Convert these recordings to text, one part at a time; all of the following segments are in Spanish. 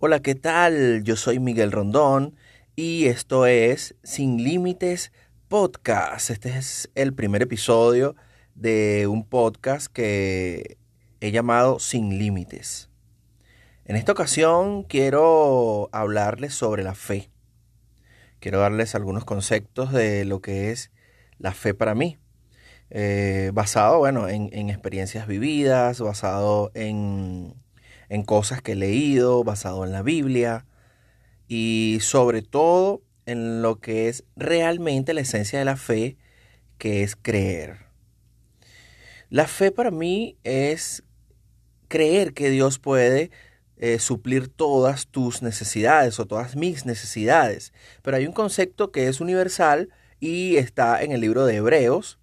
Hola, ¿qué tal? Yo soy Miguel Rondón y esto es Sin Límites Podcast. Este es el primer episodio de un podcast que he llamado Sin Límites. En esta ocasión quiero hablarles sobre la fe. Quiero darles algunos conceptos de lo que es la fe para mí. Eh, basado, bueno, en, en experiencias vividas, basado en en cosas que he leído, basado en la Biblia y sobre todo en lo que es realmente la esencia de la fe, que es creer. La fe para mí es creer que Dios puede eh, suplir todas tus necesidades o todas mis necesidades. Pero hay un concepto que es universal y está en el libro de Hebreos,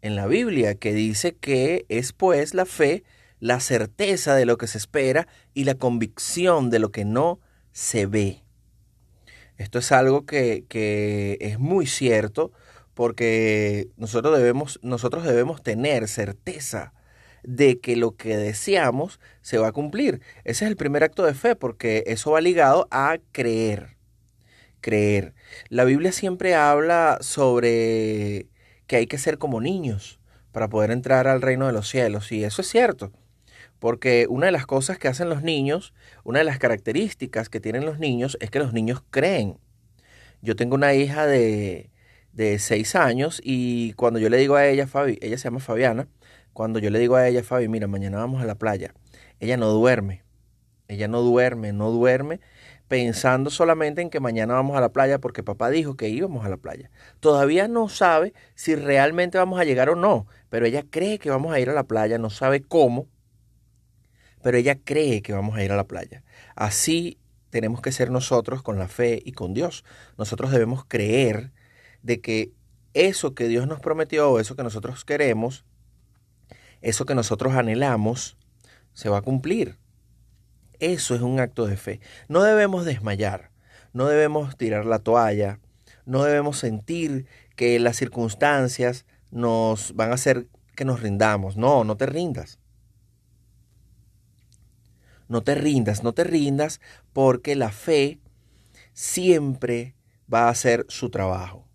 en la Biblia, que dice que es pues la fe la certeza de lo que se espera y la convicción de lo que no se ve. Esto es algo que, que es muy cierto porque nosotros debemos, nosotros debemos tener certeza de que lo que deseamos se va a cumplir. Ese es el primer acto de fe porque eso va ligado a creer. Creer. La Biblia siempre habla sobre que hay que ser como niños para poder entrar al reino de los cielos y eso es cierto. Porque una de las cosas que hacen los niños, una de las características que tienen los niños es que los niños creen. Yo tengo una hija de, de seis años y cuando yo le digo a ella, Fabi, ella se llama Fabiana, cuando yo le digo a ella, Fabi, mira, mañana vamos a la playa, ella no duerme. Ella no duerme, no duerme pensando solamente en que mañana vamos a la playa porque papá dijo que íbamos a la playa. Todavía no sabe si realmente vamos a llegar o no, pero ella cree que vamos a ir a la playa, no sabe cómo, pero ella cree que vamos a ir a la playa. Así tenemos que ser nosotros con la fe y con Dios. Nosotros debemos creer de que eso que Dios nos prometió, eso que nosotros queremos, eso que nosotros anhelamos, se va a cumplir. Eso es un acto de fe. No debemos desmayar, no debemos tirar la toalla, no debemos sentir que las circunstancias nos van a hacer que nos rindamos. No, no te rindas. No te rindas, no te rindas porque la fe siempre va a hacer su trabajo.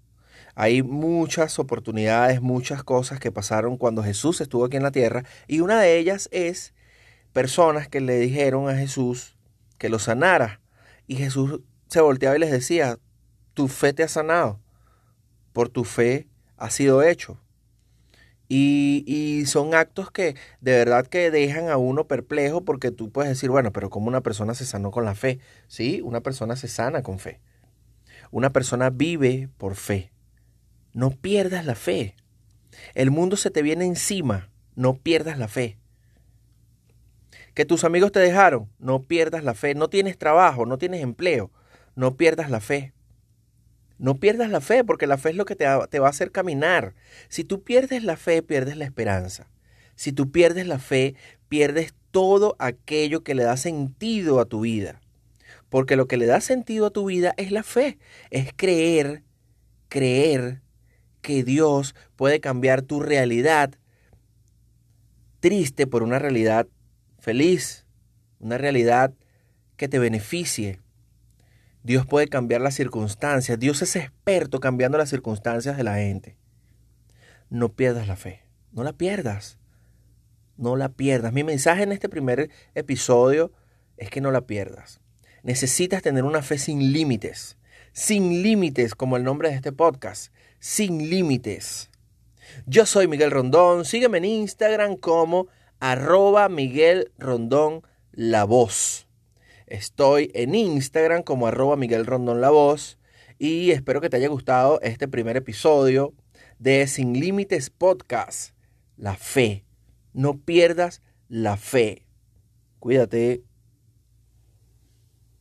Hay muchas oportunidades, muchas cosas que pasaron cuando Jesús estuvo aquí en la tierra y una de ellas es personas que le dijeron a Jesús que lo sanara y Jesús se volteaba y les decía, tu fe te ha sanado, por tu fe ha sido hecho. Y, son actos que de verdad que dejan a uno perplejo porque tú puedes decir, bueno, pero ¿cómo una persona se sanó con la fe? Sí, una persona se sana con fe. Una persona vive por fe. No pierdas la fe. El mundo se te viene encima. No pierdas la fe. Que tus amigos te dejaron. No pierdas la fe. No tienes trabajo, no tienes empleo. No pierdas la fe. No pierdas la fe, porque la fe es lo que te va, a hacer caminar. Si tú pierdes la fe, pierdes la esperanza. Si tú pierdes la fe, pierdes todo aquello que le da sentido a tu vida. Porque lo que le da sentido a tu vida es la fe, es creer, creer que Dios puede cambiar tu realidad triste por una realidad feliz, una realidad que te beneficie, Dios puede cambiar las circunstancias. Dios es experto cambiando las circunstancias de la gente. No pierdas la fe. No la pierdas. No la pierdas. Mi mensaje en este primer episodio es que no la pierdas. Necesitas tener una fe sin límites. Sin límites, como el nombre de este podcast. Sin límites. Yo soy Miguel Rondón. Sígueme en Instagram como arroba Miguel Rondón La Voz. Estoy en Instagram como arroba Miguel Rondón y espero que te haya gustado este primer episodio de Sin Límites Podcast. La fe. No pierdas la fe. Cuídate.